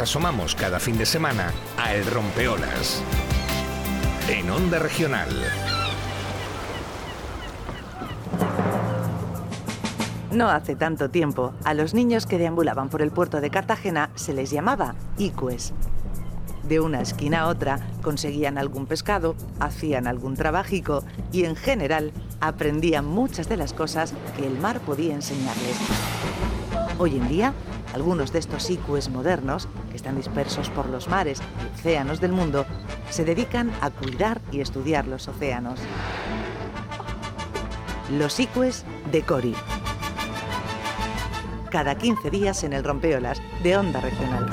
asomamos cada fin de semana a El Rompeolas. En Onda Regional. No hace tanto tiempo, a los niños que deambulaban por el puerto de Cartagena se les llamaba icues. De una esquina a otra conseguían algún pescado, hacían algún trabajico y en general aprendían muchas de las cosas que el mar podía enseñarles. Hoy en día, algunos de estos icues modernos, que están dispersos por los mares y océanos del mundo, se dedican a cuidar y estudiar los océanos. Los icues de Cori. Cada 15 días en el Rompeolas de Onda Regional.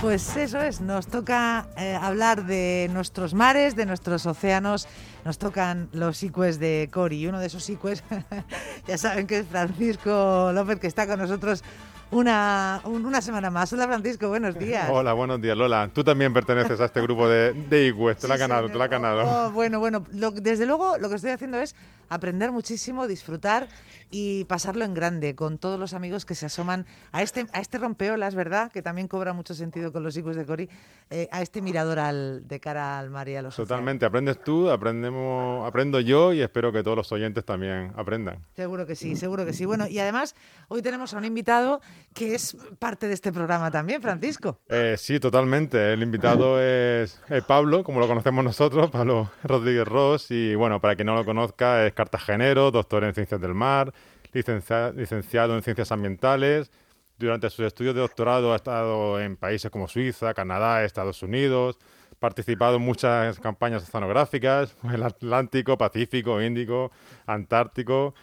Pues eso es, nos toca eh, hablar de nuestros mares, de nuestros océanos, nos tocan los icues de Cori. Y uno de esos icues, ya saben que es Francisco López, que está con nosotros una, una semana más. Hola Francisco, buenos días. Hola, buenos días Lola. Tú también perteneces a este grupo de, de te lo ha ganado, te lo ha ganado. Oh, bueno, bueno, desde luego lo que estoy haciendo es aprender muchísimo, disfrutar y pasarlo en grande con todos los amigos que se asoman a este, a este rompeolas, ¿verdad? Que también cobra mucho sentido con los hijos de Cori, eh, a este mirador al, de cara al mar y a los Totalmente, aprendes tú, aprendemos, aprendo yo y espero que todos los oyentes también aprendan. Seguro que sí, seguro que sí. Bueno, y además hoy tenemos a un invitado que es parte de este programa también, Francisco. Eh, sí, totalmente. El invitado es Pablo, como lo conocemos nosotros, Pablo Rodríguez Ross, y bueno, para quien no lo conozca, es cartagenero, doctor en ciencias del mar, licenciado en ciencias ambientales. Durante sus estudios de doctorado ha estado en países como Suiza, Canadá, Estados Unidos, participado en muchas campañas oceanográficas, el Atlántico, Pacífico, Índico, Antártico,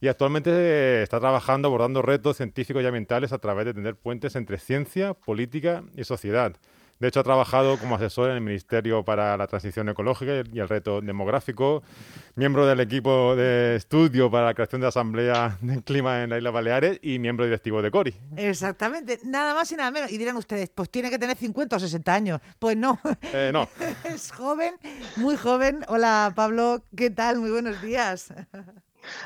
y actualmente está trabajando abordando retos científicos y ambientales a través de tener puentes entre ciencia, política y sociedad. De hecho, ha trabajado como asesor en el Ministerio para la Transición Ecológica y el Reto Demográfico, miembro del equipo de estudio para la creación de Asamblea del Clima en la Isla Baleares y miembro directivo de CORI. Exactamente, nada más y nada menos. Y dirán ustedes, pues tiene que tener 50 o 60 años. Pues no. Eh, no. es joven, muy joven. Hola Pablo, ¿qué tal? Muy buenos días.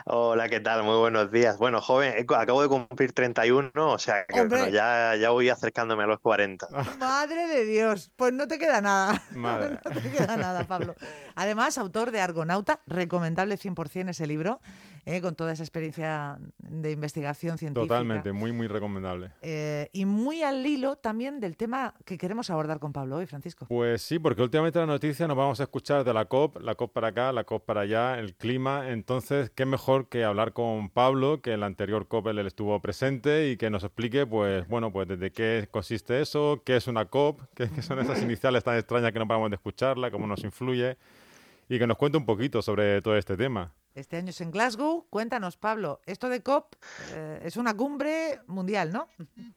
Hola, ¿qué tal? Muy buenos días. Bueno, joven, acabo de cumplir 31, o sea que ya, ya voy acercándome a los 40. Madre de Dios, pues no te queda nada. no te queda nada, Pablo. Además, autor de Argonauta, recomendable 100% ese libro. ¿Eh? con toda esa experiencia de investigación científica. Totalmente, muy, muy recomendable. Eh, y muy al hilo también del tema que queremos abordar con Pablo hoy, Francisco. Pues sí, porque últimamente la noticia nos vamos a escuchar de la COP, la COP para acá, la COP para allá, el clima. Entonces, qué mejor que hablar con Pablo, que en la anterior COP él estuvo presente y que nos explique, pues, bueno, pues desde qué consiste eso, qué es una COP, qué, qué son esas iniciales tan extrañas que no paramos de escucharla, cómo nos influye y que nos cuente un poquito sobre todo este tema. Este año es en Glasgow. Cuéntanos, Pablo, esto de COP eh, es una cumbre mundial, ¿no?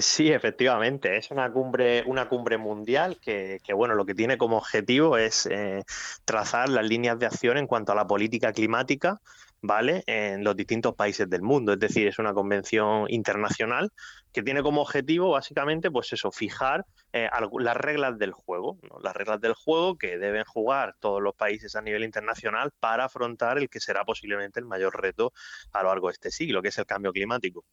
Sí, efectivamente, es una cumbre, una cumbre mundial que, bueno, lo que tiene como objetivo es eh, trazar las líneas de acción en cuanto a la política climática ¿vale? En los distintos países del mundo. Es decir, es una convención internacional que tiene como objetivo, básicamente, pues eso, fijar eh, las reglas del juego, las reglas del juego que deben jugar todos los países a nivel internacional para afrontar el que será posiblemente el mayor reto a lo largo de este siglo, que es el cambio climático.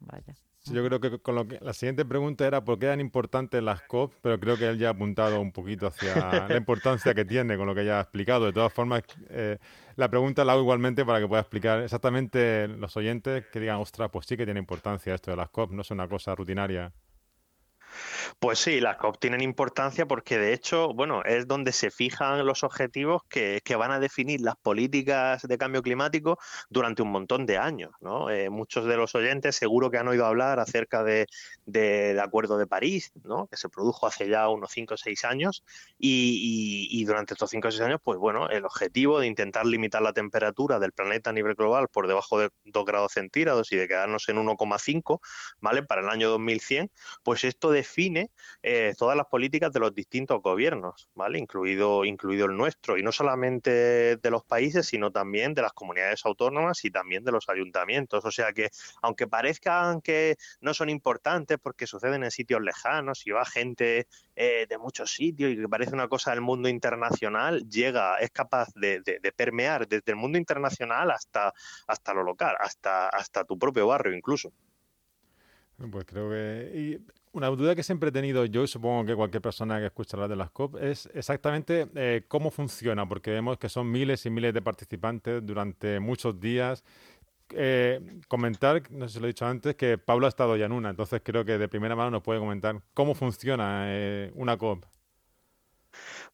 Vaya yo creo que con lo que la siguiente pregunta era por qué eran importantes las COP, pero creo que él ya ha apuntado un poquito hacia la importancia que tiene con lo que ya ha explicado. De todas formas, eh, la pregunta la hago igualmente para que pueda explicar exactamente los oyentes que digan, ostras, pues sí que tiene importancia esto de las COP, no es una cosa rutinaria. Pues sí, las COP tienen importancia porque de hecho, bueno, es donde se fijan los objetivos que, van a definir las políticas de cambio climático durante un montón de años. ¿no? Eh, muchos de los oyentes seguro que han oído hablar acerca de, del Acuerdo de París, ¿no? que se produjo hace ya unos 5 o 6 años y, durante estos 5 o 6 años, pues bueno, el objetivo de intentar limitar la temperatura del planeta a nivel global por debajo de 2 grados centígrados y de quedarnos en 1,5, ¿vale? Para el año 2100, pues esto define eh, todas las políticas de los distintos gobiernos, ¿vale? Incluido, incluido el nuestro, y no solamente de los países, sino también de las comunidades autónomas y también de los ayuntamientos. O sea que, aunque parezcan que no son importantes porque suceden en sitios lejanos y va gente eh, de muchos sitios y que parece una cosa del mundo internacional, llega, es capaz de, permear desde el mundo internacional hasta, hasta lo local, hasta, hasta tu propio barrio incluso. Pues creo que... una duda que siempre he tenido yo, y supongo que cualquier persona que escucha hablar de las COP, es exactamente eh, cómo funciona, porque vemos que son miles y miles de participantes durante muchos días. Eh, comentar, no sé si lo he dicho antes, que Pablo ha estado ya en una, entonces creo que de primera mano nos puede comentar cómo funciona eh, una COP.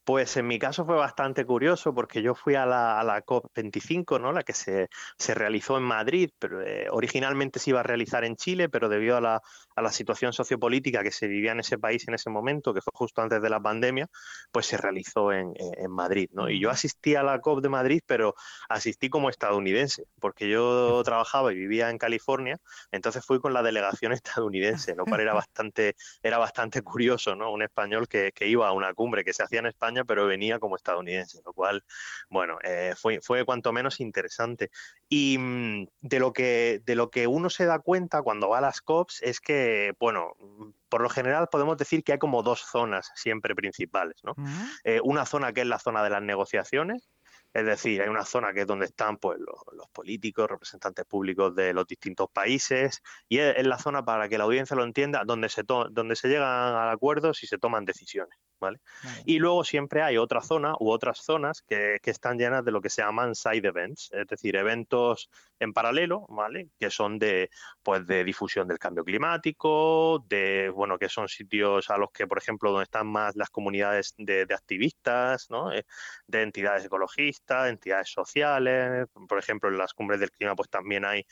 Pues en mi caso fue bastante curioso porque yo fui a la, COP25, ¿no? la que se, realizó en Madrid, pero eh, originalmente se iba a realizar en Chile, pero debido a la, situación sociopolítica que se vivía en ese país en ese momento, que fue justo antes de la pandemia, pues se realizó en, Madrid. ¿no? Y yo asistí a la COP de Madrid, pero asistí como estadounidense, porque yo trabajaba y vivía en California, entonces fui con la delegación estadounidense, lo cual era bastante, era bastante curioso, ¿no? un español que, que iba a una cumbre que se hacía en España pero venía como estadounidense, lo cual, bueno, eh, fue, fue cuanto menos interesante. Y mm, de lo, que, de lo que uno se da cuenta cuando va a las COPs es que, bueno, por lo general podemos decir que hay como dos zonas siempre principales, ¿no? Eh, una zona que es la zona de las negociaciones, es decir, hay una zona que es donde están pues, los, políticos, representantes públicos de los distintos países, y es, la zona, para que la audiencia lo entienda, donde se, donde se llegan a acuerdos y se toman decisiones. Y luego siempre hay otra zona u otras zonas que, están llenas de lo que se llaman side events, es decir, eventos en paralelo, ¿vale? Que son de, pues, de difusión del cambio climático, de, bueno, que son sitios a los que, por ejemplo, donde están más las comunidades de, activistas, ¿no? Eh, de entidades ecologistas, entidades sociales, por ejemplo, en las cumbres del clima, pues también hay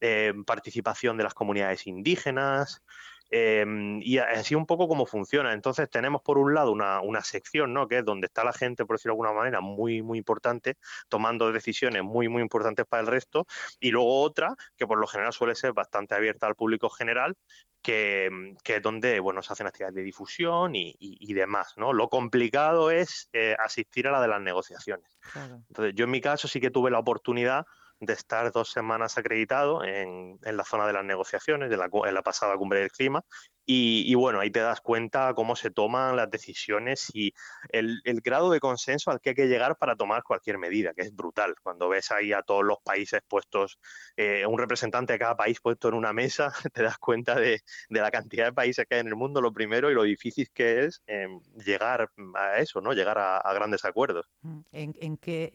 eh, participación de las comunidades indígenas, Em, y así un poco cómo funciona. Entonces tenemos por un lado una, una, sección, ¿no? Que es donde está la gente, por decirlo de alguna manera, muy, muy importante, tomando decisiones muy, muy importantes para el resto. Y luego otra, que por lo general suele ser bastante abierta al público general, que, que, es donde bueno, se hacen actividades de difusión y, y, demás. ¿no? Lo complicado es eh, asistir a la de las negociaciones. Entonces, yo en mi caso sí que tuve la oportunidad de estar dos semanas acreditado en, en la zona de las negociaciones, de la, en la pasada cumbre del clima, y, bueno, ahí te das cuenta cómo se toman las decisiones y el, grado de consenso al que hay que llegar para tomar cualquier medida, que es brutal. Cuando ves ahí a todos los países puestos, eh, un representante de cada país puesto en una mesa, te das cuenta de, la cantidad de países que hay en el mundo, lo primero, y lo difícil que es em, llegar a eso, ¿no? Llegar a, grandes acuerdos. Mm, ¿En, qué,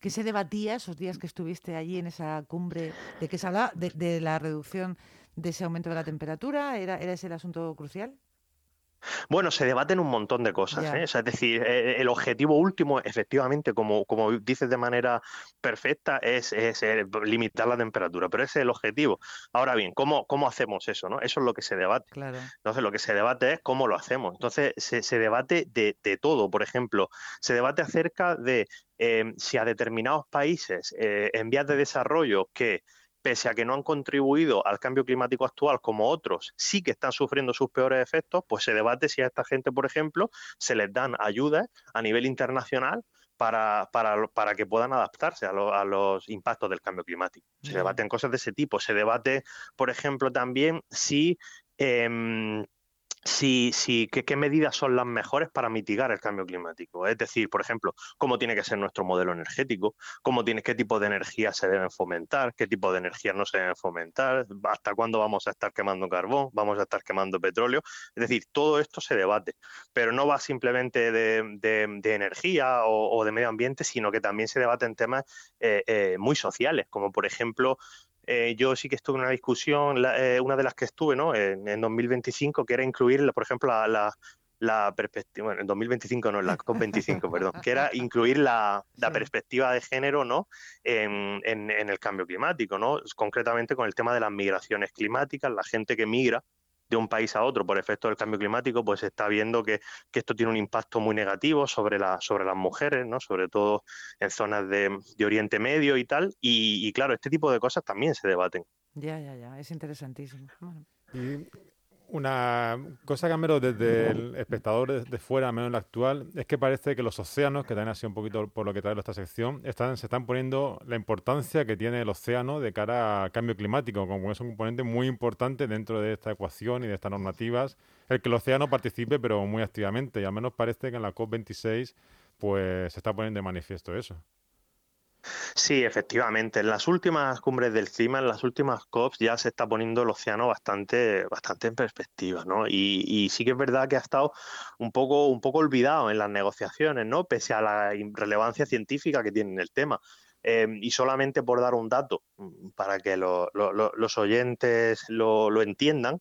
qué, se debatía esos días que estuviste allí en esa cumbre de que se hablaba de la reducción de ese aumento de la temperatura? ¿Era, era ese el asunto crucial? Bueno, se debaten un montón de cosas. ¿eh? es decir, eh, el objetivo último, efectivamente, como, como dices de manera perfecta, es, eh, limitar la temperatura, pero ese es el objetivo. Ahora bien, ¿cómo, cómo hacemos eso? ¿no? Eso es lo que se debate. Entonces, lo que se debate es cómo lo hacemos. Entonces, se, se debate de, de, todo. Por ejemplo, se debate acerca de si a determinados países en vías de desarrollo que pese a que no han contribuido al cambio climático actual como otros, sí que están sufriendo sus peores efectos, pues se debate si a esta gente, por ejemplo, se les dan ayudas a nivel internacional para, para, que puedan adaptarse a, los impactos del cambio climático. Se debaten cosas de ese tipo. Se debate, por ejemplo, también si em, si, si, ¿qué, medidas son las mejores para mitigar el cambio climático. Es decir, por ejemplo, cómo tiene que ser nuestro modelo energético, cómo tiene, qué tipo de energía se deben fomentar, qué tipo de energía no se deben fomentar, hasta cuándo vamos a estar quemando carbón, vamos a estar quemando petróleo. Es decir, todo esto se debate, pero no va simplemente de, energía o, de medio ambiente, sino que también se debate en temas eh, eh, muy sociales, como por ejemplo eh, yo sí que estuve en una discusión, eh, una de las que estuve, ¿no? En, 2025, que era incluir, por ejemplo, la, la, perspectiva, bueno, en 2025 no, en la COP25, perdón, que era incluir la, perspectiva de género, ¿no? En, en, el cambio climático, ¿no? Concretamente con el tema de las migraciones climáticas, la gente que migra, de un país a otro por efecto del cambio climático, pues se está viendo que, esto tiene un impacto muy negativo sobre, la, sobre las mujeres, ¿no? sobre todo en zonas de, Oriente Medio y tal. Y, claro, este tipo de cosas también se debaten. Ya, ya, ya, es interesantísimo. Una cosa que menos desde el espectador de, fuera, menos en la actual, es que parece que los océanos, que también ha sido un poquito por lo que trae esta sección, están, se están poniendo la importancia que tiene el océano de cara al cambio climático, como es un componente muy importante dentro de esta ecuación y de estas normativas, el que el océano participe, pero muy activamente, y al menos parece que en la COP26 pues se está poniendo de manifiesto eso. Sí, efectivamente. En las últimas cumbres del clima, en las últimas COPs, ya se está poniendo el océano bastante, bastante en perspectiva, ¿no? Y, sí que es verdad que ha estado un poco, un poco olvidado en las negociaciones, ¿no? Pese a la relevancia científica que tiene el tema. Em, y solamente por dar un dato, mm, para que los oyentes lo, entiendan,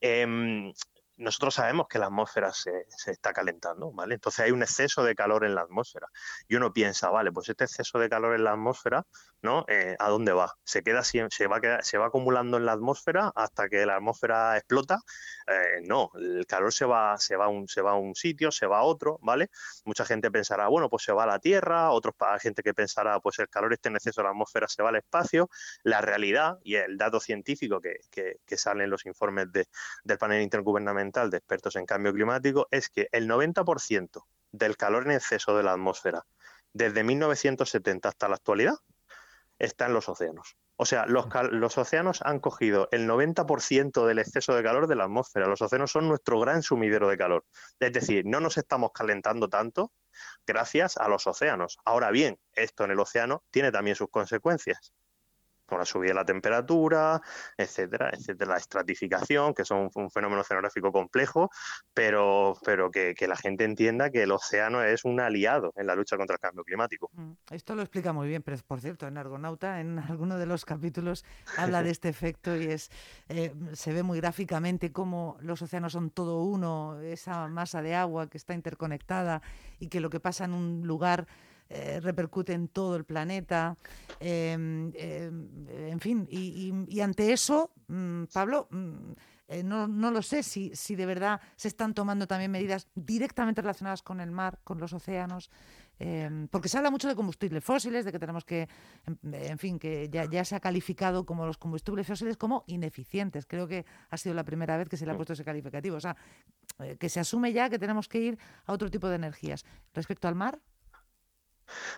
eh, nosotros sabemos que la atmósfera se, se, está calentando, ¿vale? Entonces hay un exceso de calor en la atmósfera. Y uno piensa, vale, pues este exceso de calor en la atmósfera, ¿no? Eh, ¿A dónde va? Se queda se va, se va acumulando en la atmósfera hasta que la atmósfera explota. Eh, no, el calor se va, se va un, se va a un sitio, se va a otro, ¿vale? Mucha gente pensará, bueno, pues se va a la Tierra, otros gente que pensará, pues el calor está en exceso de la atmósfera, se va al espacio. La realidad y el dato científico que, que, que sale en los informes de, del panel intergubernamental de expertos en cambio climático es que el 90% del calor en exceso de la atmósfera desde 1970 hasta la actualidad está en los océanos. O sea, los, los océanos han cogido el 90% del exceso de calor de la atmósfera. Los océanos son nuestro gran sumidero de calor. Es decir, no nos estamos calentando tanto gracias a los océanos. Ahora bien, esto en el océano tiene también sus consecuencias por la subida de la temperatura, etcétera, etcétera, la estratificación, que es un, fenómeno oceanográfico complejo, pero, pero que, la gente entienda que el océano es un aliado en la lucha contra el cambio climático. Mm, esto lo explica muy bien, pero por cierto, en Argonauta, en alguno de los capítulos, habla de este efecto y es eh, se ve muy gráficamente cómo los océanos son todo uno, esa masa de agua que está interconectada y que lo que pasa en un lugar eh, repercute en todo el planeta, em, em, en fin, y, ante eso, mm, Pablo, mm, eh, no, no, lo sé si, si de verdad se están tomando también medidas directamente relacionadas con el mar, con los océanos, em, porque se habla mucho de combustibles fósiles, de que tenemos que, en, fin, que ya, ya, se ha calificado como los combustibles fósiles como ineficientes. Creo que ha sido la primera vez que se le ha puesto ese calificativo. O sea, eh, que se asume ya que tenemos que ir a otro tipo de energías. Respecto al mar.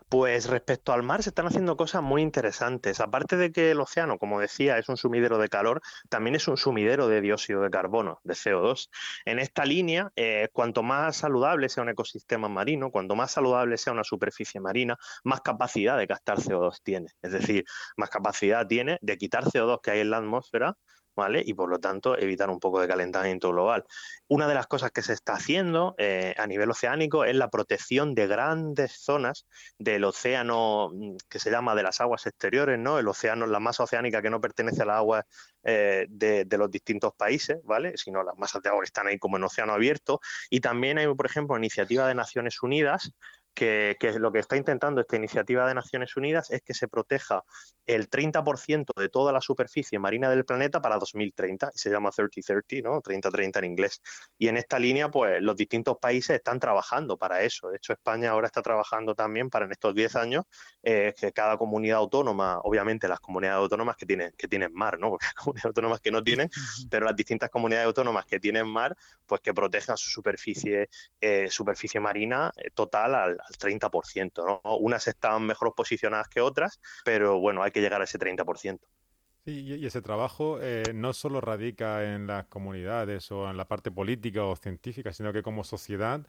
Pues respecto al mar se están haciendo cosas muy interesantes. Aparte de que el océano, como decía, es un sumidero de calor, también es un sumidero de dióxido de carbono, de CO2. En esta línea, eh, cuanto más saludable sea un ecosistema marino, cuanto más saludable sea una superficie marina, más capacidad de captar CO2 tiene. Es decir, más capacidad tiene de quitar CO2 que hay en la atmósfera ¿vale? Y por lo tanto evitar un poco de calentamiento global. Una de las cosas que se está haciendo eh, a nivel oceánico es la protección de grandes zonas del océano mm, que se llama de las aguas exteriores, ¿no? El océano, la masa oceánica que no pertenece a las aguas eh, de, de, los distintos países, ¿vale? Sino las masas de agua están ahí como en océano abierto. Y también hay, por ejemplo, iniciativa de Naciones Unidas que, lo que está intentando esta iniciativa de Naciones Unidas es que se proteja el 30% de toda la superficie marina del planeta para 2030, y se llama 3030, ¿no? 3030 en inglés. Y en esta línea, pues los distintos países están trabajando para eso. De hecho, España ahora está trabajando también para en estos 10 años eh, que cada comunidad autónoma, obviamente las comunidades autónomas que tienen, que tienen mar, ¿no? Porque hay comunidades autónomas que no tienen, pero las distintas comunidades autónomas que tienen mar, pues que protejan su superficie, eh, superficie marina eh, total al, al 30%. ¿no? Unas están mejor posicionadas que otras, pero bueno, hay que llegar a ese 30%. Sí, y ese trabajo eh, no solo radica en las comunidades o en la parte política o científica, sino que como sociedad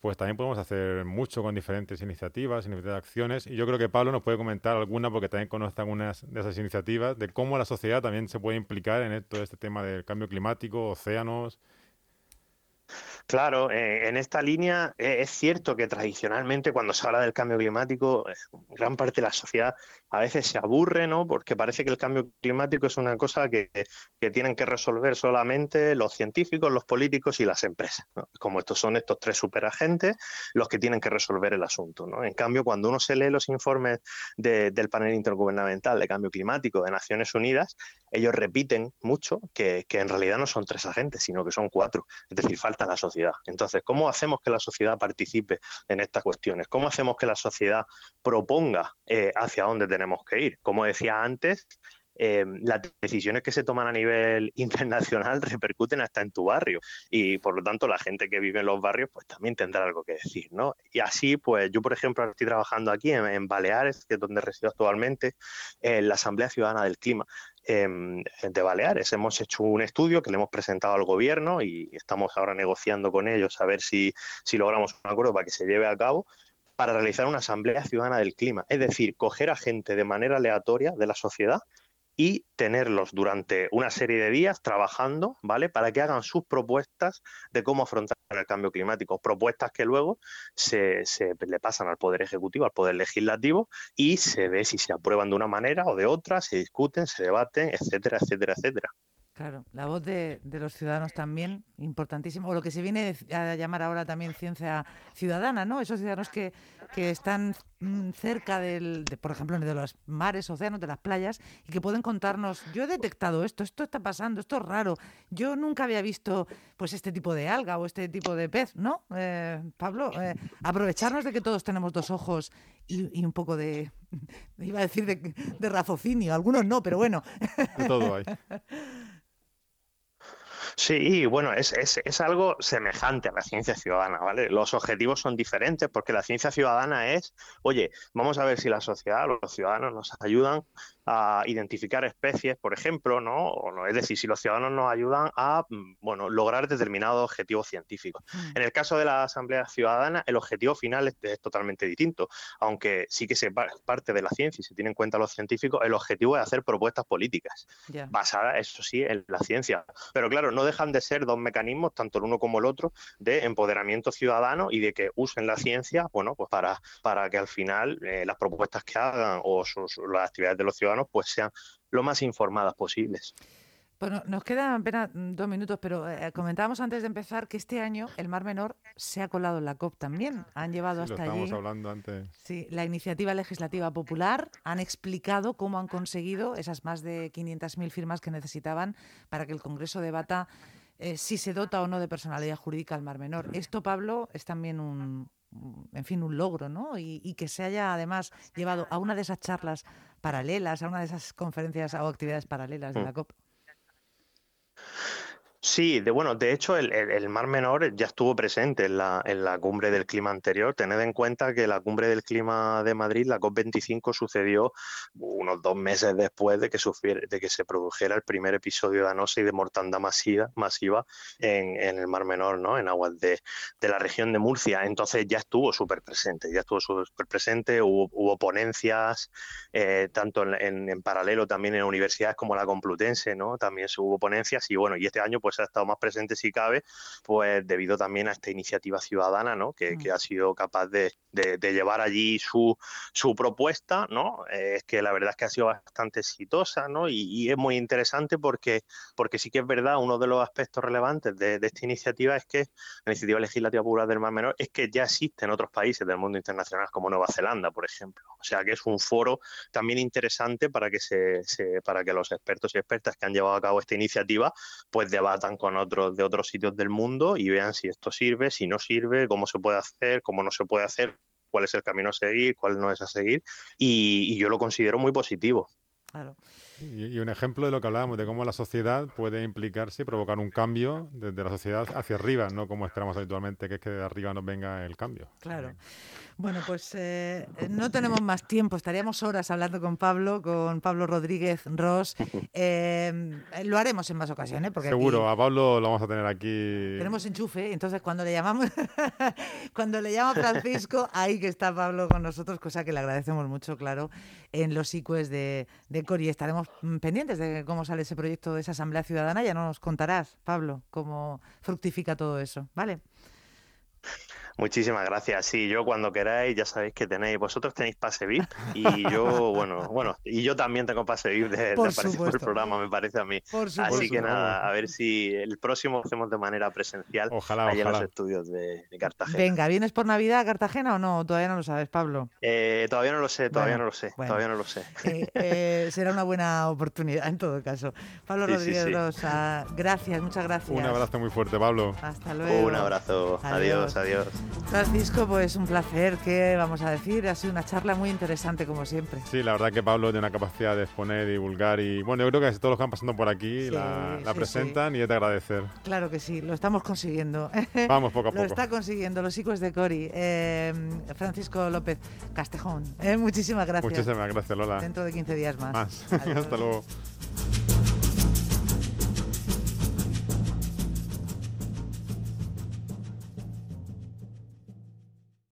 pues también podemos hacer mucho con diferentes iniciativas, diferentes acciones. Y yo creo que Pablo nos puede comentar alguna, porque también conoce algunas de esas iniciativas, de cómo la sociedad también se puede implicar en todo este tema del cambio climático, océanos, Claro, eh, en esta línea eh, es cierto que tradicionalmente cuando se habla del cambio climático, eh, gran parte de la sociedad a veces se aburre, ¿no? Porque parece que el cambio climático es una cosa que, tienen que resolver solamente los científicos, los políticos y las empresas. Como estos son estos tres superagentes los que tienen que resolver el asunto. ¿no? En cambio, cuando uno se lee los informes del panel intergubernamental de cambio climático de Naciones Unidas, ellos repiten mucho que, que en realidad no son tres agentes, sino que son cuatro. Es decir, falta la sociedad. Entonces, ¿cómo hacemos que la sociedad participe en estas cuestiones? ¿Cómo hacemos que la sociedad proponga eh, hacia dónde tenemos que ir? Como decía antes, eh, las decisiones que se toman a nivel internacional repercuten hasta en tu barrio y por lo tanto la gente que vive en los barrios pues también tendrá algo que decir, ¿no? Y así pues yo por ejemplo estoy trabajando aquí en, Baleares, que es donde resido actualmente, en la Asamblea Ciudadana del Clima de Baleares. Hemos hecho un estudio que le hemos presentado al gobierno y estamos ahora negociando con ellos a ver si, si logramos un acuerdo para que se lleve a cabo para realizar una asamblea ciudadana del clima, es decir, coger a gente de manera aleatoria de la sociedad y tenerlos durante una serie de días trabajando, ¿vale? Para que hagan sus propuestas de cómo afrontar el cambio climático. Propuestas que luego se, se, le pasan al Poder Ejecutivo, al Poder Legislativo y se ve si se aprueban de una manera o de otra, se discuten, se debaten, etcétera, etcétera, etcétera. Claro, la voz de, los ciudadanos también, importantísimo, o lo que se viene a llamar ahora también ciencia ciudadana, ¿no? Esos ciudadanos que, que están mm, cerca del, de, por ejemplo, de los mares, océanos, de las playas, y que pueden contarnos, yo he detectado esto, esto está pasando, esto es raro, yo nunca había visto pues este tipo de alga o este tipo de pez, ¿no? Eh, Pablo, eh, aprovecharnos de que todos tenemos dos ojos y, un poco de, iba a decir de, de raciocinio, algunos no, pero bueno. De todo hay. Sí, bueno, es, es, es, algo semejante a la ciencia ciudadana, ¿vale? Los objetivos son diferentes porque la ciencia ciudadana es, oye, vamos a ver si la sociedad, los ciudadanos nos ayudan a identificar especies, por ejemplo, ¿no? O no es decir, si los ciudadanos nos ayudan a mm, bueno, lograr determinados objetivos científicos. Mm. En el caso de la Asamblea Ciudadana, el objetivo final es, totalmente distinto, aunque sí que se parte de la ciencia y se tiene en cuenta los científicos, el objetivo es hacer propuestas políticas, basadas, eso sí, en la ciencia. Pero claro, no dejan de ser dos mecanismos, tanto el uno como el otro, de empoderamiento ciudadano y de que usen la ciencia, bueno, pues para, para que al final eh, las propuestas que hagan o las actividades de los ciudadanos pues sean lo más informadas posibles. Bueno, nos quedan apenas dos minutos, pero eh, comentábamos antes de empezar que este año el Mar Menor se ha colado en la COP también. Han llevado hasta lo allí. hablando antes. Sí, la iniciativa legislativa popular. Han explicado cómo han conseguido esas más de 500.000 firmas que necesitaban para que el Congreso debata eh, si se dota o no de personalidad jurídica al Mar Menor. Esto, Pablo, es también un, en fin, un logro, ¿no? Y, que se haya además llevado a una de esas charlas paralelas, a una de esas conferencias o actividades paralelas de mm. la COP. Sí, de, bueno, de hecho el, Mar Menor ya estuvo presente en la, en la cumbre del clima anterior. Tened en cuenta que la cumbre del clima de Madrid, la COP25, sucedió unos dos meses después de que, de que se produjera el primer episodio de anosa y de mortandad masiva, masiva en, el Mar Menor, ¿no? en aguas de, la región de Murcia. Entonces ya estuvo súper presente, ya estuvo súper presente, hubo, ponencias, eh, tanto en, en, paralelo también en universidades como la Complutense, ¿no? también hubo ponencias y bueno, y este año pues pues ha estado más presente si cabe, pues debido también a esta iniciativa ciudadana, ¿no? Que, mm. ha sido capaz de, llevar allí su, su propuesta, ¿no? Eh, es que la verdad es que ha sido bastante exitosa, ¿no? Y, es muy interesante porque, porque sí que es verdad, uno de los aspectos relevantes de, esta iniciativa es que la iniciativa legislativa popular del Mar Menor es que ya existe en otros países del mundo internacional como Nueva Zelanda, por ejemplo. O sea que es un foro también interesante para que se, se para que los expertos y expertas que han llevado a cabo esta iniciativa pues debatan con otros de otros sitios del mundo y vean si esto sirve, si no sirve, cómo se puede hacer, cómo no se puede hacer, cuál es el camino a seguir, cuál no es a seguir. Y, y yo lo considero muy positivo. Claro. Y, un ejemplo de lo que hablábamos, de cómo la sociedad puede implicarse y provocar un cambio desde la sociedad hacia arriba, no como esperamos habitualmente, que es que de arriba nos venga el cambio. Claro. Bueno, pues eh, no tenemos más tiempo, estaríamos horas hablando con Pablo, con Pablo Rodríguez Ross. Eh, lo haremos en más ocasiones. Porque Seguro, a Pablo lo vamos a tener aquí. Tenemos enchufe, entonces cuando le llamamos, cuando le llamo Francisco, ahí que está Pablo con nosotros, cosa que le agradecemos mucho, claro, en los ICUES de, de Cori. Estaremos Mm, pendientes de cómo sale ese proyecto de esa Asamblea Ciudadana. Ya nos contarás, Pablo, cómo fructifica todo eso. ¿Vale? Muchísimas gracias. Sí, yo cuando queráis ya sabéis que tenéis, vosotros tenéis pase VIP y yo, bueno, bueno, y yo también tengo pase VIP de, por el programa, me parece a mí. Así que nada, a ver si el próximo hacemos de manera presencial ojalá, allá en los estudios de, Cartagena. Venga, ¿vienes por Navidad a Cartagena o no? Todavía no lo sabes, Pablo. Eh, todavía no lo sé, todavía no lo sé, todavía no lo sé. Eh, eh, será una buena oportunidad en todo caso. Pablo Rodríguez Rosa, gracias, muchas gracias. Un abrazo muy fuerte, Pablo. Hasta luego. Un abrazo. adiós. adiós. Francisco, pues un placer, ¿qué vamos a decir? Ha sido una charla muy interesante como siempre. Sí, la verdad que Pablo tiene una capacidad de exponer, y divulgar y bueno, yo creo que todos los que van pasando por aquí la, presentan y es de agradecer. Claro que sí, lo estamos consiguiendo. Vamos poco a poco. lo está consiguiendo, los hijos de Cori. Eh, Francisco López Castejón, eh, muchísimas gracias. Muchísimas gracias, Lola. Dentro de 15 días más. Más. Hasta luego.